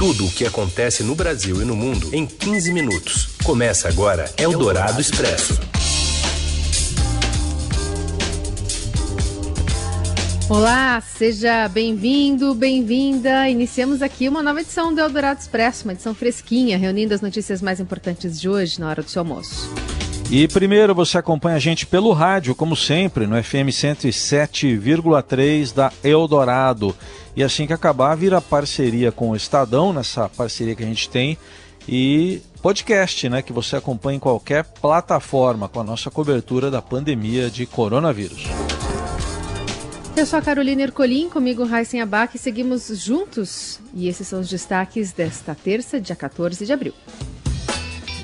Tudo o que acontece no Brasil e no mundo em 15 minutos. Começa agora Eldorado Expresso. Olá, seja bem-vindo, bem-vinda. Iniciamos aqui uma nova edição do Eldorado Expresso, uma edição fresquinha, reunindo as notícias mais importantes de hoje na hora do seu almoço. E primeiro você acompanha a gente pelo rádio, como sempre, no FM 107,3 da Eldorado. E assim que acabar, vira parceria com o Estadão, nessa parceria que a gente tem, e podcast, né, que você acompanha em qualquer plataforma com a nossa cobertura da pandemia de coronavírus. Eu sou a Carolina Ercolim, comigo Raíssen Abac, e seguimos juntos. E esses são os destaques desta terça, dia 14 de abril.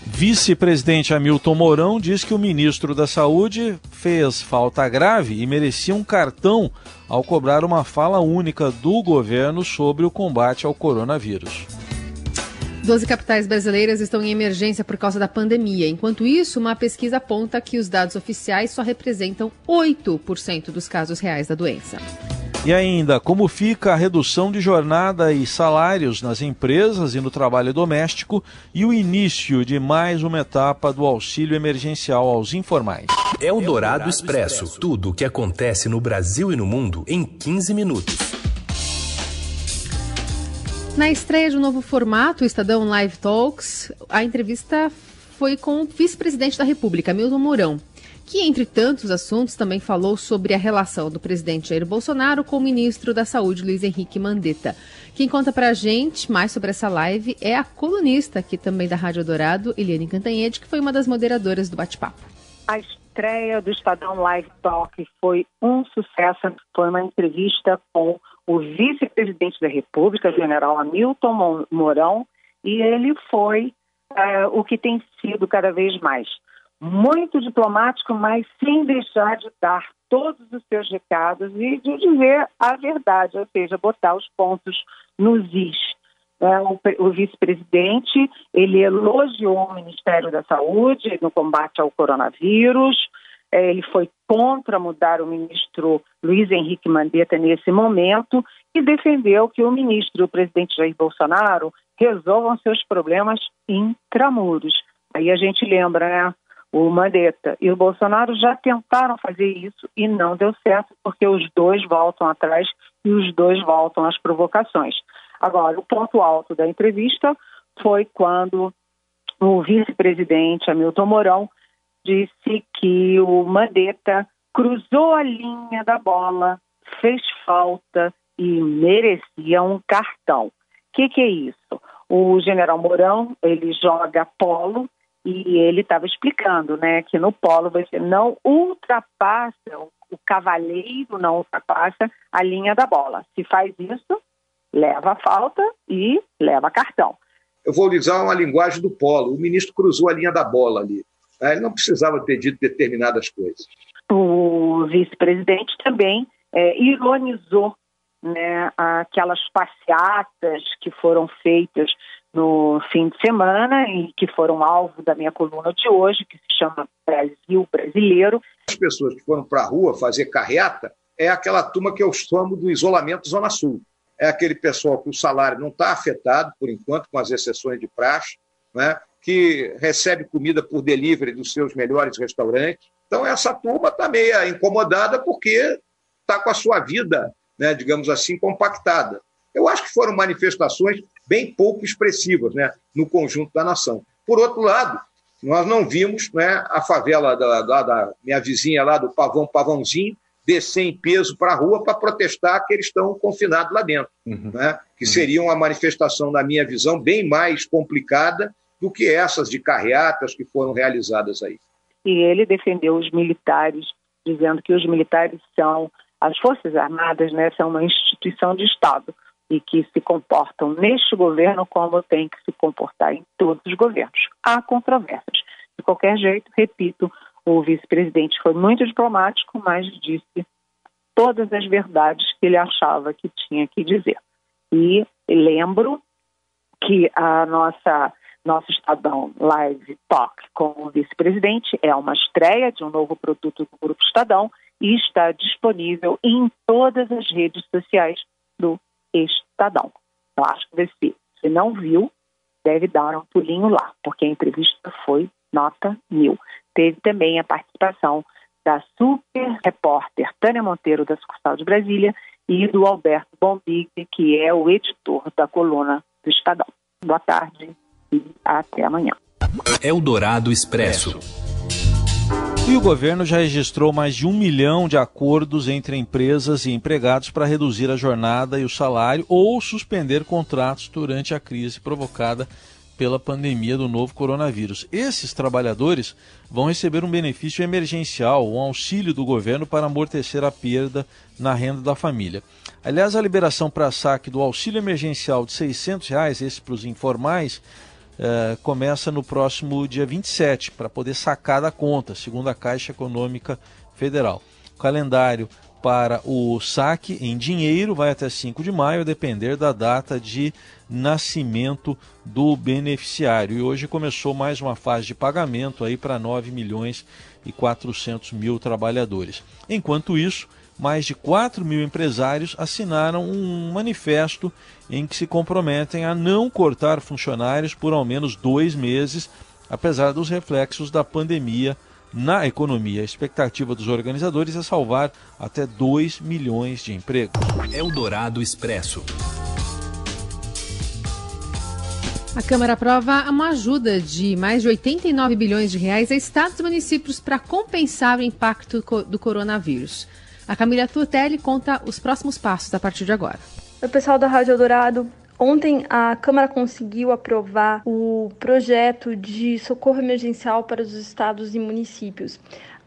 Vice-presidente Hamilton Mourão diz que o ministro da Saúde fez falta grave e merecia um cartão ao cobrar uma fala única do governo sobre o combate ao coronavírus. Doze capitais brasileiras estão em emergência por causa da pandemia. Enquanto isso, uma pesquisa aponta que os dados oficiais só representam 8% dos casos reais da doença. E ainda, como fica a redução de jornada e salários nas empresas e no trabalho doméstico e o início de mais uma etapa do auxílio emergencial aos informais. É o Dourado Expresso. Tudo o que acontece no Brasil e no mundo em 15 minutos. Na estreia de um novo formato, o Estadão Live Talks, a entrevista foi com o vice-presidente da República, Milton Mourão que, entre tantos assuntos, também falou sobre a relação do presidente Jair Bolsonaro com o ministro da Saúde, Luiz Henrique Mandetta. Quem conta pra gente mais sobre essa live é a colunista aqui também da Rádio Dourado, Eliane Cantanhede, que foi uma das moderadoras do bate-papo. A estreia do Estadão Live Talk foi um sucesso. Foi uma entrevista com o vice-presidente da República, general Hamilton Mourão, e ele foi uh, o que tem sido cada vez mais muito diplomático, mas sem deixar de dar todos os seus recados e de dizer a verdade, ou seja, botar os pontos nos is. É, o, vice-presidente ele elogiou o Ministério da Saúde no combate ao coronavírus. É, ele foi contra mudar o ministro Luiz Henrique Mandetta nesse momento e defendeu que o ministro, o presidente Jair Bolsonaro, resolvam seus problemas intramuros. Aí a gente lembra, né? O Mandetta e o Bolsonaro já tentaram fazer isso e não deu certo, porque os dois voltam atrás e os dois voltam às provocações. Agora, o ponto alto da entrevista foi quando o vice-presidente Hamilton Mourão disse que o Mandetta cruzou a linha da bola, fez falta e merecia um cartão. O que, que é isso? O general Mourão, ele joga polo e ele estava explicando, né, que no polo você não ultrapassa, o, cavaleiro não ultrapassa a linha da bola. Se faz isso, leva a falta e leva cartão. Eu vou usar uma linguagem do polo. O ministro cruzou a linha da bola ali. Né? Ele não precisava ter dito determinadas coisas. O vice-presidente também é, ironizou né, aquelas passeatas que foram feitas no fim de semana e que foram alvo da minha coluna de hoje, que se chama Brasil Brasileiro. As pessoas que foram para a rua fazer carreata é aquela turma que eu chamo do isolamento Zona Sul. É aquele pessoal que o salário não está afetado, por enquanto, com as exceções de praxe, né? que recebe comida por delivery dos seus melhores restaurantes. Então, essa turma está meio incomodada porque está com a sua vida, né, digamos assim, compactada. Eu acho que foram manifestações bem pouco expressivas né, no conjunto da nação. Por outro lado, nós não vimos né, a favela da, da, da, minha vizinha lá do Pavão Pavãozinho descer em peso para a rua para protestar que eles estão confinados lá dentro, uhum. né, que uhum. seria uma manifestação, na minha visão, bem mais complicada do que essas de carreatas que foram realizadas aí. E ele defendeu os militares, dizendo que os militares são, as Forças Armadas, né, são uma instituição de Estado e que se comportam neste governo como tem que se comportar em todos os governos. Há controvérsias. De qualquer jeito, repito, o vice-presidente foi muito diplomático, mas disse todas as verdades que ele achava que tinha que dizer. E lembro que a nossa nosso Estadão Live Talk com o vice-presidente é uma estreia de um novo produto do Grupo Estadão e está disponível em todas as redes sociais do Estadão. Eu acho que ser Se não viu, deve dar um pulinho lá, porque a entrevista foi nota mil. Teve também a participação da super repórter Tânia Monteiro, da sucursal de Brasília, e do Alberto Bombig, que é o editor da coluna do Estadão. Boa tarde e até amanhã. Eldorado Expresso. E o governo já registrou mais de um milhão de acordos entre empresas e empregados para reduzir a jornada e o salário ou suspender contratos durante a crise provocada pela pandemia do novo coronavírus. Esses trabalhadores vão receber um benefício emergencial, um auxílio do governo para amortecer a perda na renda da família. Aliás, a liberação para saque do auxílio emergencial de 600 reais, esse para os informais, eh, começa no próximo dia 27, para poder sacar da conta, segundo a Caixa Econômica Federal. O calendário para o saque em dinheiro vai até 5 de maio, a depender da data de nascimento do beneficiário. E hoje começou mais uma fase de pagamento aí para 9 milhões e 400 mil trabalhadores. Enquanto isso, mais de 4 mil empresários assinaram um manifesto em que se comprometem a não cortar funcionários por ao menos dois meses, apesar dos reflexos da pandemia na economia. A expectativa dos organizadores é salvar até 2 milhões de empregos. Eldorado Expresso. A Câmara aprova uma ajuda de mais de 89 bilhões de reais a estados e municípios para compensar o impacto do coronavírus. A Camila Tutelli conta os próximos passos a partir de agora. Oi, pessoal da Rádio Eldorado. Ontem a Câmara conseguiu aprovar o projeto de socorro emergencial para os estados e municípios.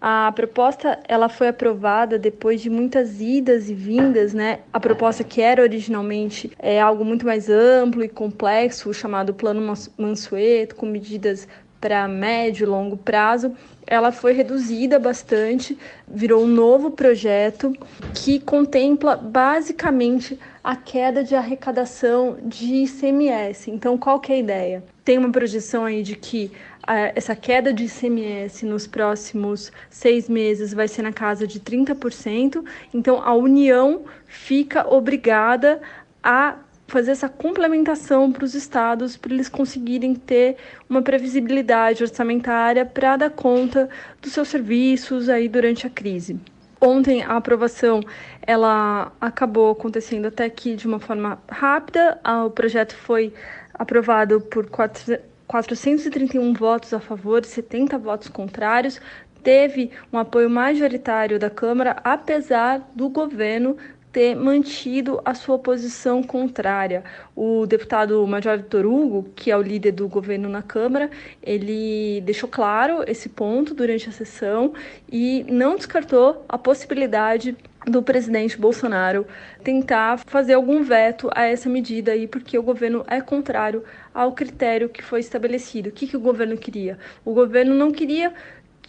A proposta ela foi aprovada depois de muitas idas e vindas, né? A proposta que era originalmente é algo muito mais amplo e complexo, chamado Plano Mansueto, com medidas para médio e longo prazo, ela foi reduzida bastante, virou um novo projeto que contempla basicamente a queda de arrecadação de ICMS. Então, qual que é a ideia? Tem uma projeção aí de que uh, essa queda de ICMS nos próximos seis meses vai ser na casa de 30%. Então, a União fica obrigada a fazer essa complementação para os estados, para eles conseguirem ter uma previsibilidade orçamentária para dar conta dos seus serviços aí durante a crise. Ontem a aprovação ela acabou acontecendo até aqui de uma forma rápida. O projeto foi aprovado por 431 votos a favor e 70 votos contrários. Teve um apoio majoritário da Câmara, apesar do governo ter mantido a sua posição contrária. O deputado Major Vitor Hugo, que é o líder do governo na Câmara, ele deixou claro esse ponto durante a sessão e não descartou a possibilidade do presidente Bolsonaro tentar fazer algum veto a essa medida aí, porque o governo é contrário ao critério que foi estabelecido. O que, que o governo queria? O governo não queria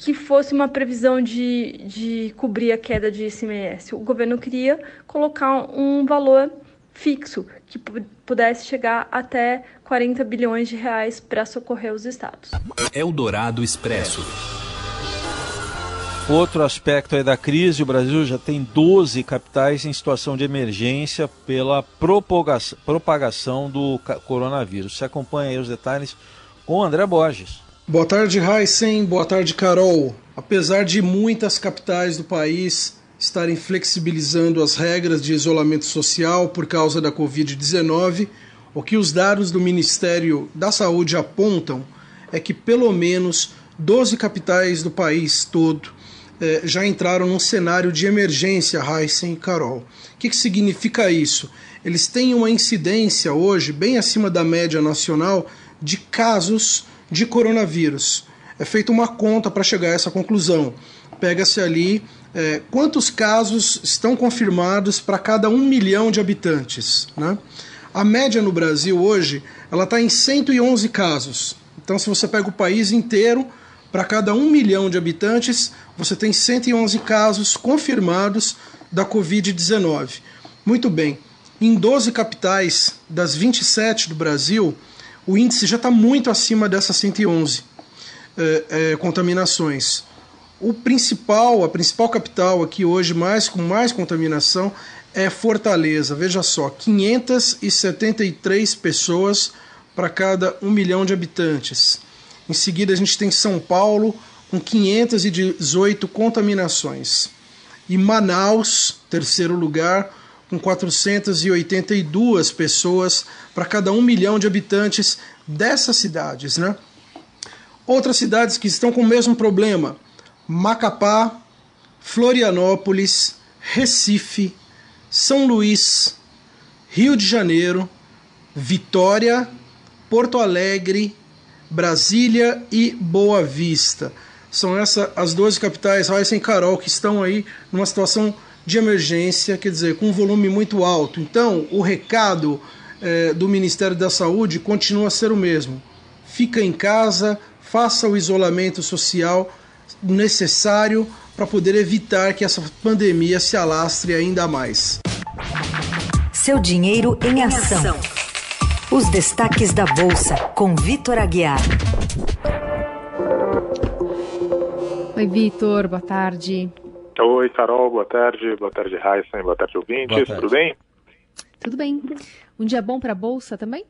que fosse uma previsão de, de cobrir a queda de ICMS. O governo queria colocar um valor fixo que pudesse chegar até 40 bilhões de reais para socorrer os estados. Eldorado Expresso. Outro aspecto é da crise, o Brasil já tem 12 capitais em situação de emergência pela propagação do coronavírus. Você acompanha aí os detalhes com o André Borges. Boa tarde, Heisen. Boa tarde, Carol. Apesar de muitas capitais do país estarem flexibilizando as regras de isolamento social por causa da Covid-19, o que os dados do Ministério da Saúde apontam é que pelo menos 12 capitais do país todo eh, já entraram num cenário de emergência, Heisen e Carol. O que, que significa isso? Eles têm uma incidência hoje bem acima da média nacional de casos de coronavírus. É feita uma conta para chegar a essa conclusão. Pega-se ali é, quantos casos estão confirmados para cada um milhão de habitantes. Né? A média no Brasil hoje ela está em 111 casos. Então, se você pega o país inteiro, para cada um milhão de habitantes, você tem 111 casos confirmados da Covid-19. Muito bem, em 12 capitais das 27 do Brasil, o índice já está muito acima dessas 111 é, é, contaminações. O principal, a principal capital aqui hoje mais com mais contaminação é Fortaleza. Veja só, 573 pessoas para cada um milhão de habitantes. Em seguida, a gente tem São Paulo, com 518 contaminações. E Manaus, terceiro lugar, com 482 pessoas para cada um milhão de habitantes dessas cidades. Né? Outras cidades que estão com o mesmo problema: Macapá, Florianópolis, Recife, São Luís, Rio de Janeiro, Vitória, Porto Alegre, Brasília e Boa Vista. São essas as 12 capitais, Raíssa e Carol, que estão aí numa situação de emergência, quer dizer, com um volume muito alto. Então, o recado eh, do Ministério da Saúde continua a ser o mesmo. Fica em casa, faça o isolamento social necessário para poder evitar que essa pandemia se alastre ainda mais. Seu dinheiro em ação. Os destaques da Bolsa, com Vitor Aguiar. Oi, Vitor, boa tarde. Oi, Carol, boa tarde. Boa tarde, Heisen, boa tarde, ouvintes. Boa tarde. Tudo bem? Tudo bem. Um dia bom para a Bolsa também?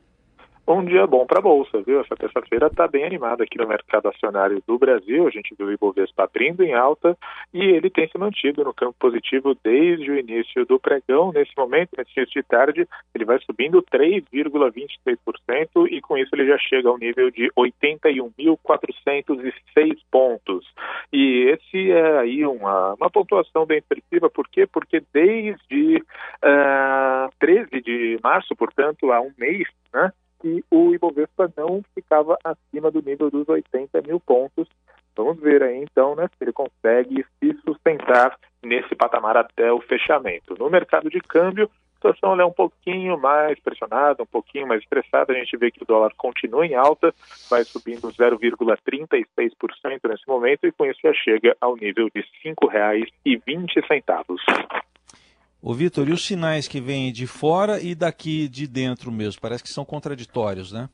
Um dia bom para a Bolsa, viu? Essa terça-feira está bem animada aqui no mercado acionário do Brasil. A gente viu o Ibovespa abrindo em alta e ele tem se mantido no campo positivo desde o início do pregão. Nesse momento, nesse início de tarde, ele vai subindo 3,23% e com isso ele já chega ao nível de 81.406 pontos. E esse é aí uma, uma pontuação bem expressiva. Por quê? Porque desde uh, ah, 13 de março, portanto, há um mês, né? Que o Ibovespa não ficava acima do nível dos 80 mil pontos. Vamos ver aí então né, se ele consegue se sustentar nesse patamar até o fechamento. No mercado de câmbio, a situação é um pouquinho mais pressionada, um pouquinho mais estressada. A gente vê que o dólar continua em alta, vai subindo 0,36% nesse momento e com isso já chega ao nível de R$ 5,20. Ô Vitor, e os sinais que vêm de fora e daqui de dentro mesmo? Parece que são contraditórios, né?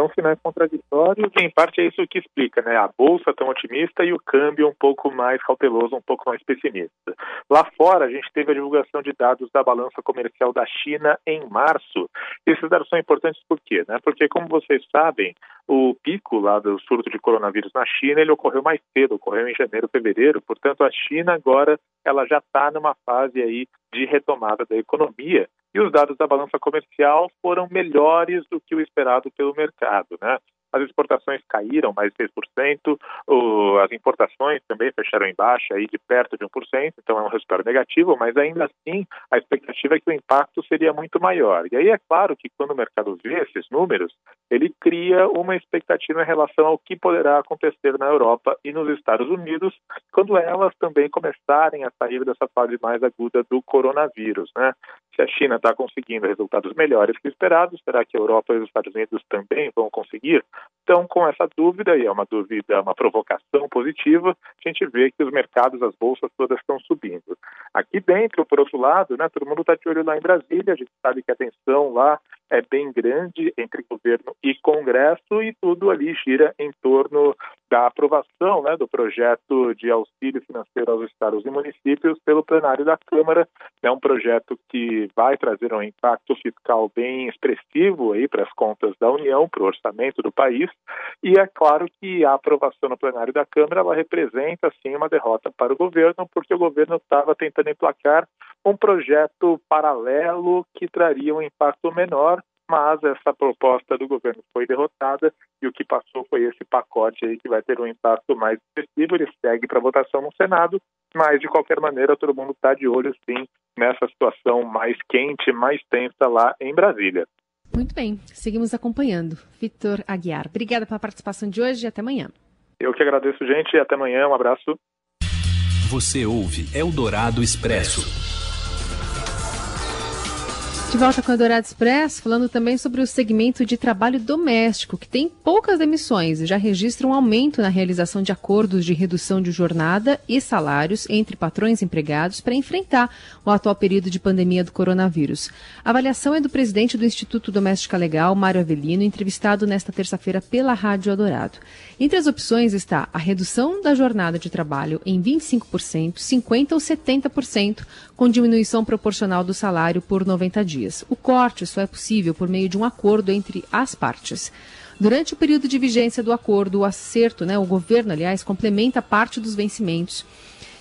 São sinais contraditórios e, em parte, é isso que explica, né? A bolsa tão otimista e o câmbio um pouco mais cauteloso, um pouco mais pessimista. Lá fora, a gente teve a divulgação de dados da balança comercial da China em março. Esses dados são importantes por quê? Né? Porque, como vocês sabem, o pico lá do surto de coronavírus na China ele ocorreu mais cedo, ocorreu em janeiro, fevereiro. Portanto, a China agora ela já está numa fase aí de retomada da economia e os dados da balança comercial foram melhores do que o esperado pelo mercado, né? As exportações caíram mais de 6%, o, as importações também fecharam em baixa, aí de perto de 1%, então é um resultado negativo, mas ainda assim a expectativa é que o impacto seria muito maior. E aí é claro que quando o mercado vê esses números, ele cria uma expectativa em relação ao que poderá acontecer na Europa e nos Estados Unidos, quando elas também começarem a sair dessa fase mais aguda do coronavírus. Né? Se a China está conseguindo resultados melhores que esperados, será que a Europa e os Estados Unidos também vão conseguir? Então, com essa dúvida, e é uma dúvida, uma provocação positiva, a gente vê que os mercados, as bolsas todas estão subindo. Aqui dentro, por outro lado, né, todo mundo está de olho lá em Brasília, a gente sabe que a tensão lá é bem grande entre governo e Congresso e tudo ali gira em torno da aprovação né, do projeto de auxílio financeiro aos estados e municípios pelo plenário da Câmara. É um projeto que vai trazer um impacto fiscal bem expressivo aí para as contas da União, para o orçamento do país. E é claro que a aprovação no plenário da Câmara ela representa sim uma derrota para o governo, porque o governo estava tentando emplacar um projeto paralelo que traria um impacto menor mas essa proposta do governo foi derrotada e o que passou foi esse pacote aí que vai ter um impacto mais expressivo. Ele segue para votação no Senado, mas de qualquer maneira todo mundo está de olho sim nessa situação mais quente, mais tensa lá em Brasília. Muito bem, seguimos acompanhando. Vitor Aguiar, obrigada pela participação de hoje e até amanhã. Eu que agradeço, gente, e até amanhã. Um abraço. Você ouve Eldorado Expresso. De volta com a Dourado Express, falando também sobre o segmento de trabalho doméstico, que tem poucas demissões e já registra um aumento na realização de acordos de redução de jornada e salários entre patrões e empregados para enfrentar o atual período de pandemia do coronavírus. A avaliação é do presidente do Instituto Doméstica Legal, Mário Avelino, entrevistado nesta terça-feira pela Rádio Eldorado. Entre as opções está a redução da jornada de trabalho em 25%, 50% ou 70%, com diminuição proporcional do salário por 90 dias. O corte só é possível por meio de um acordo entre as partes. Durante o período de vigência do acordo, o acerto, né, o governo, aliás, complementa parte dos vencimentos,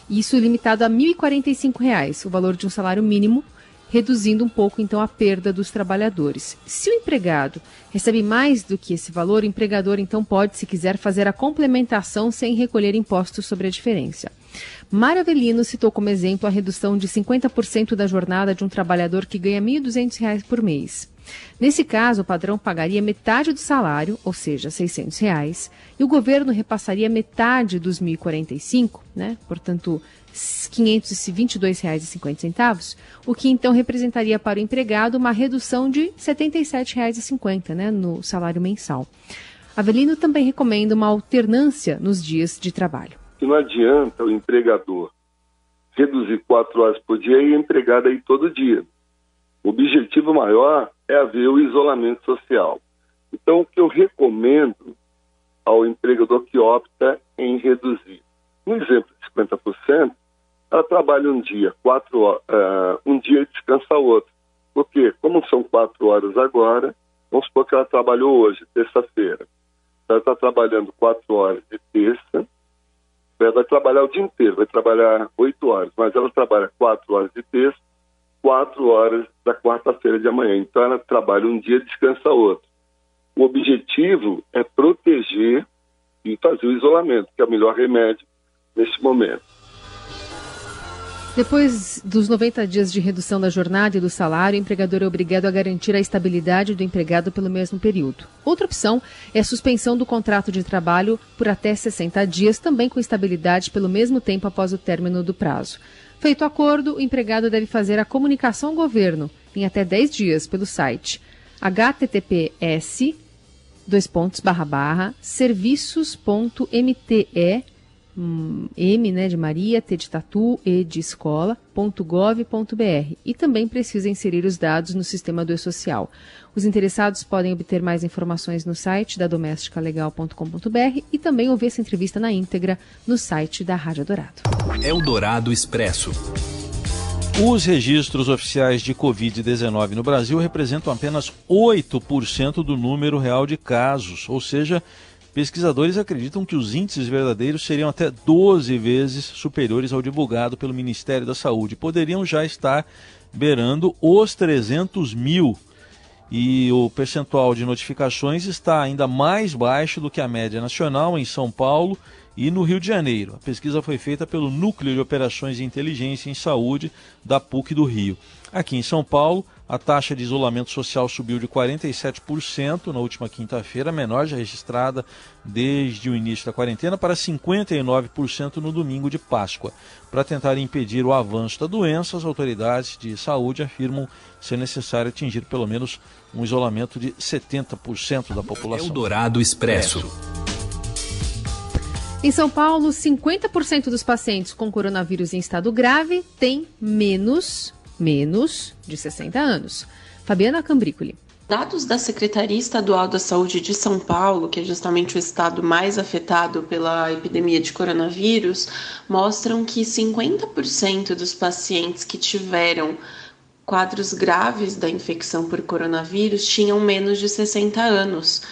isso limitado a R$ 1.045, o valor de um salário mínimo, reduzindo um pouco então a perda dos trabalhadores. Se o empregado recebe mais do que esse valor, o empregador então pode, se quiser, fazer a complementação sem recolher impostos sobre a diferença. Mário Avelino citou como exemplo a redução de 50% da jornada de um trabalhador que ganha R$ 1.200 por mês. Nesse caso, o padrão pagaria metade do salário, ou seja, 600 reais, e o governo repassaria metade dos 1.045, né? portanto, R$ 522,50, o que então representaria para o empregado uma redução de R$ 77,50 né? no salário mensal. Avelino também recomenda uma alternância nos dias de trabalho que não adianta o empregador reduzir quatro horas por dia e o empregado aí todo dia. O objetivo maior é haver o isolamento social. Então, o que eu recomendo ao empregador que opta em reduzir, no exemplo de 50%, ela trabalha um dia, quatro uh, um dia e descansa outro. Porque, como são quatro horas agora, vamos supor que ela trabalhou hoje, terça-feira. Ela está trabalhando quatro horas de terça, ela vai trabalhar o dia inteiro, vai trabalhar oito horas, mas ela trabalha quatro horas de terça, quatro horas da quarta-feira de amanhã. Então ela trabalha um dia descansa outro. O objetivo é proteger e fazer o isolamento, que é o melhor remédio neste momento. Depois dos 90 dias de redução da jornada e do salário, o empregador é obrigado a garantir a estabilidade do empregado pelo mesmo período. Outra opção é a suspensão do contrato de trabalho por até 60 dias, também com estabilidade pelo mesmo tempo após o término do prazo. Feito o acordo, o empregado deve fazer a comunicação ao governo em até 10 dias pelo site https dois serviços.mte M né, de Maria, T de Tatu, E de escola, .gov.br e também precisa inserir os dados no sistema do E-Social. Os interessados podem obter mais informações no site da domesticalegal.com.br e também ouvir essa entrevista na íntegra no site da Rádio Dourado. Eldorado Expresso. Os registros oficiais de Covid-19 no Brasil representam apenas 8% do número real de casos, ou seja, Pesquisadores acreditam que os índices verdadeiros seriam até 12 vezes superiores ao divulgado pelo Ministério da Saúde. Poderiam já estar beirando os 300 mil. E o percentual de notificações está ainda mais baixo do que a média nacional em São Paulo e no Rio de Janeiro. A pesquisa foi feita pelo Núcleo de Operações de Inteligência em Saúde da PUC do Rio. Aqui em São Paulo, a taxa de isolamento social subiu de 47% na última quinta-feira, a menor já registrada desde o início da quarentena, para 59% no domingo de Páscoa. Para tentar impedir o avanço da doença, as autoridades de saúde afirmam ser necessário atingir pelo menos um isolamento de 70% da população. Eldorado Expresso. Em São Paulo, 50% dos pacientes com coronavírus em estado grave têm menos menos de 60 anos. Fabiana Cambrícoli. Dados da Secretaria Estadual da Saúde de São Paulo, que é justamente o estado mais afetado pela epidemia de coronavírus, mostram que 50% dos pacientes que tiveram quadros graves da infecção por coronavírus tinham menos de 60 anos.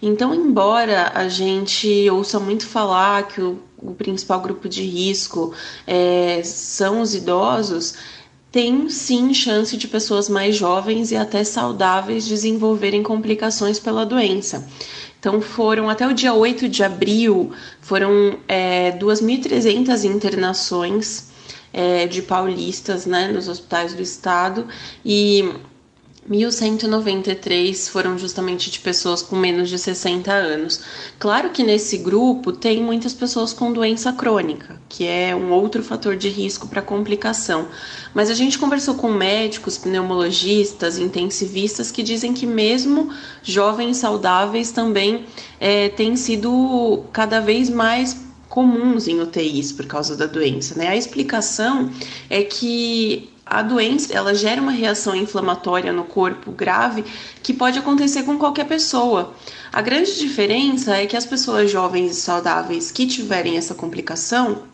Então, embora a gente ouça muito falar que o, o principal grupo de risco é, são os idosos, tem sim chance de pessoas mais jovens e até saudáveis desenvolverem complicações pela doença. Então, foram até o dia 8 de abril, foram é, 2.300 internações é, de paulistas né, nos hospitais do estado e 1.193 foram justamente de pessoas com menos de 60 anos. Claro que nesse grupo tem muitas pessoas com doença crônica, que é um outro fator de risco para complicação. Mas a gente conversou com médicos, pneumologistas, intensivistas que dizem que mesmo jovens saudáveis também é, têm sido cada vez mais comuns em UTIs por causa da doença. Né? A explicação é que a doença ela gera uma reação inflamatória no corpo grave que pode acontecer com qualquer pessoa. A grande diferença é que as pessoas jovens e saudáveis que tiverem essa complicação,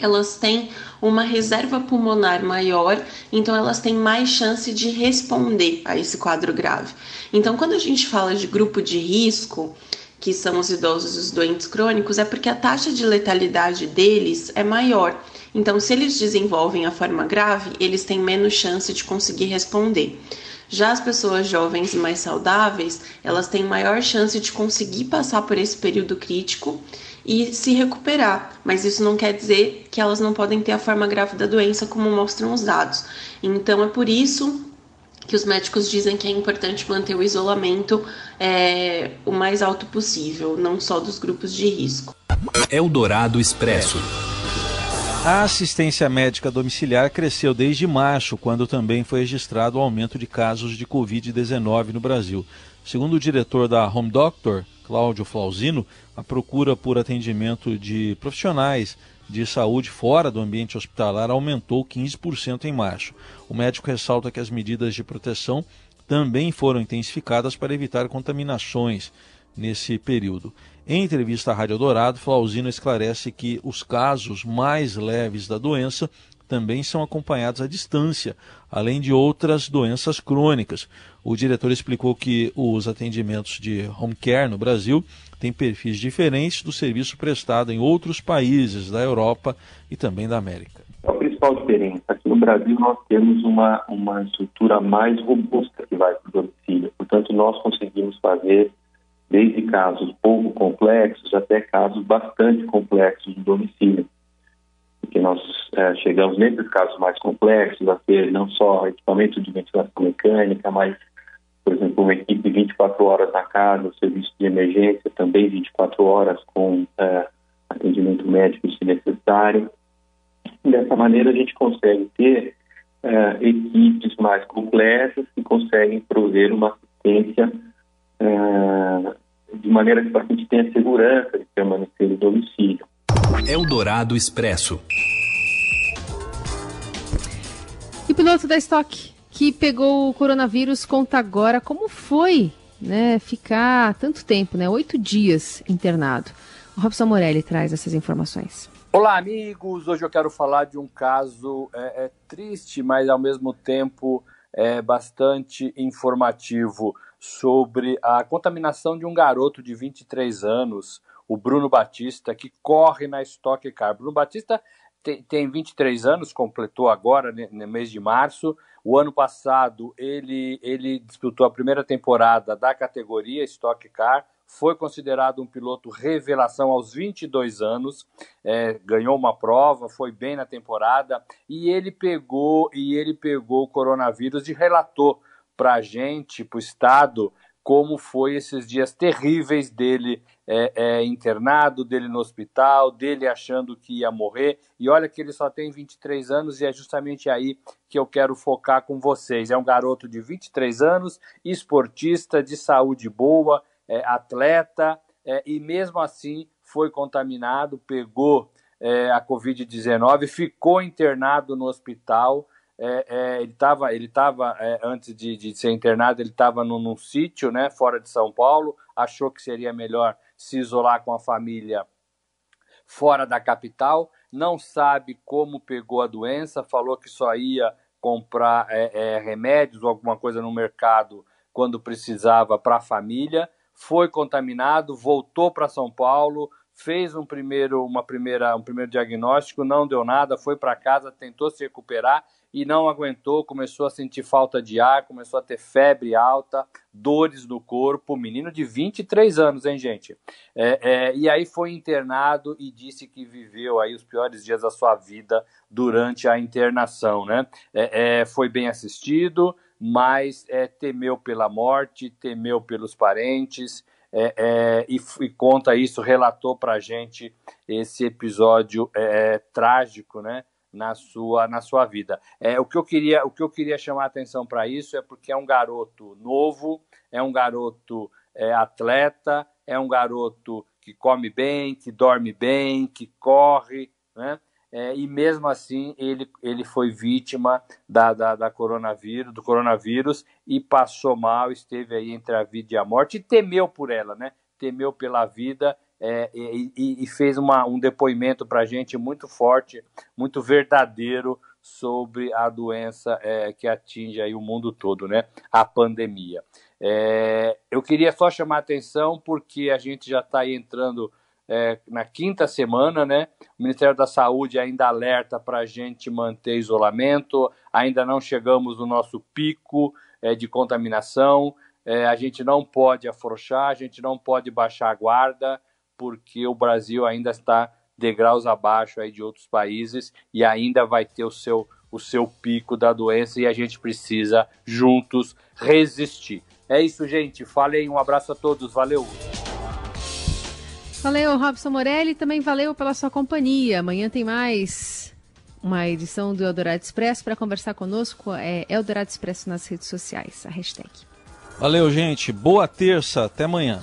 elas têm uma reserva pulmonar maior, então elas têm mais chance de responder a esse quadro grave. Então, quando a gente fala de grupo de risco, que são os idosos e os doentes crônicos, é porque a taxa de letalidade deles é maior. Então, se eles desenvolvem a forma grave, eles têm menos chance de conseguir responder. Já as pessoas jovens e mais saudáveis, elas têm maior chance de conseguir passar por esse período crítico e se recuperar, mas isso não quer dizer que elas não podem ter a forma grave da doença, como mostram os dados. Então, é por isso que os médicos dizem que é importante manter o isolamento é, o mais alto possível, não só dos grupos de risco. Eldorado Expresso. A assistência médica domiciliar cresceu desde março, quando também foi registrado o aumento de casos de Covid-19 no Brasil. Segundo o diretor da Home Doctor, Cláudio Flausino, a procura por atendimento de profissionais de saúde fora do ambiente hospitalar aumentou 15% em março. O médico ressalta que as medidas de proteção também foram intensificadas para evitar contaminações nesse período. Em entrevista à Rádio Dourado, Flausino esclarece que os casos mais leves da doença também são acompanhados à distância, além de outras doenças crônicas. O diretor explicou que os atendimentos de home care no Brasil têm perfis diferentes do serviço prestado em outros países da Europa e também da América. A principal diferença, aqui no Brasil nós temos uma, uma estrutura mais robusta que vai para o domicílio, portanto nós conseguimos fazer desde casos pouco complexos até casos bastante complexos no domicílio. Porque nós é, chegamos nesses casos mais complexos a ter não só equipamento de ventilação mecânica, mas, por exemplo, uma equipe 24 horas na casa, serviço de emergência também 24 horas com é, atendimento médico se necessário. Dessa maneira a gente consegue ter é, equipes mais complexas que conseguem prover uma assistência é, de maneira que o paciente tenha segurança de permanecer no domicílio. Eldorado Expresso. E o piloto da Stock, que pegou o coronavírus, conta agora como foi né, ficar tanto tempo, né, oito dias internado. O Robson Morelli traz essas informações. Olá, amigos! Hoje eu quero falar de um caso é, é triste, mas ao mesmo tempo é bastante informativo sobre a contaminação de um garoto de 23 anos, o Bruno Batista, que corre na Stock Car. Bruno Batista tem, tem 23 anos, completou agora, no mês de março. O ano passado ele, ele disputou a primeira temporada da categoria Stock Car, foi considerado um piloto revelação aos 22 anos, é, ganhou uma prova, foi bem na temporada e ele pegou e ele pegou o coronavírus e relatou para a gente, para o Estado, como foi esses dias terríveis dele é, é, internado, dele no hospital, dele achando que ia morrer. E olha que ele só tem 23 anos e é justamente aí que eu quero focar com vocês. É um garoto de 23 anos, esportista, de saúde boa, é, atleta, é, e mesmo assim foi contaminado, pegou é, a Covid-19, ficou internado no hospital é, é, ele estava, ele tava, é, antes de, de, ser internado, ele estava num, num sítio, né, fora de São Paulo, achou que seria melhor se isolar com a família fora da capital, não sabe como pegou a doença, falou que só ia comprar é, é, remédios ou alguma coisa no mercado quando precisava para a família, foi contaminado, voltou para São Paulo, fez um primeiro, uma primeira, um primeiro diagnóstico, não deu nada, foi para casa, tentou se recuperar e não aguentou, começou a sentir falta de ar, começou a ter febre alta, dores no corpo, menino de 23 anos, hein, gente? É, é, e aí foi internado e disse que viveu aí os piores dias da sua vida durante a internação, né? É, é foi bem assistido, mas é, temeu pela morte, temeu pelos parentes, é, é, e, e, conta isso, relatou para gente esse episódio é, trágico, né? Na sua, na sua vida. É, o, que eu queria, o que eu queria chamar a atenção para isso é porque é um garoto novo, é um garoto é, atleta, é um garoto que come bem, que dorme bem, que corre, né? É, e mesmo assim ele, ele foi vítima da, da, da, coronavírus, do coronavírus e passou mal, esteve aí entre a vida e a morte e temeu por ela, né? Temeu pela vida é, e, e, fez uma, um depoimento para a gente muito forte, muito verdadeiro sobre a doença é, que atinge aí o mundo todo, né? A pandemia. É, eu queria só chamar a atenção porque a gente já está entrando é, na quinta semana, né? O Ministério da Saúde ainda alerta para a gente manter isolamento, ainda não chegamos no nosso pico é, de contaminação, é, a gente não pode afrouxar, a gente não pode baixar a guarda, porque o Brasil ainda está degraus abaixo aí de outros países e ainda vai ter o seu, o seu pico da doença e a gente precisa juntos resistir. É isso, gente. Falei, um abraço a todos, valeu! Valeu, Robson Morelli. Também valeu pela sua companhia. Amanhã tem mais uma edição do Eldorado Expresso. Para conversar conosco é Eldorado Expresso nas redes sociais, a hashtag. Valeu, gente. Boa terça. Até amanhã.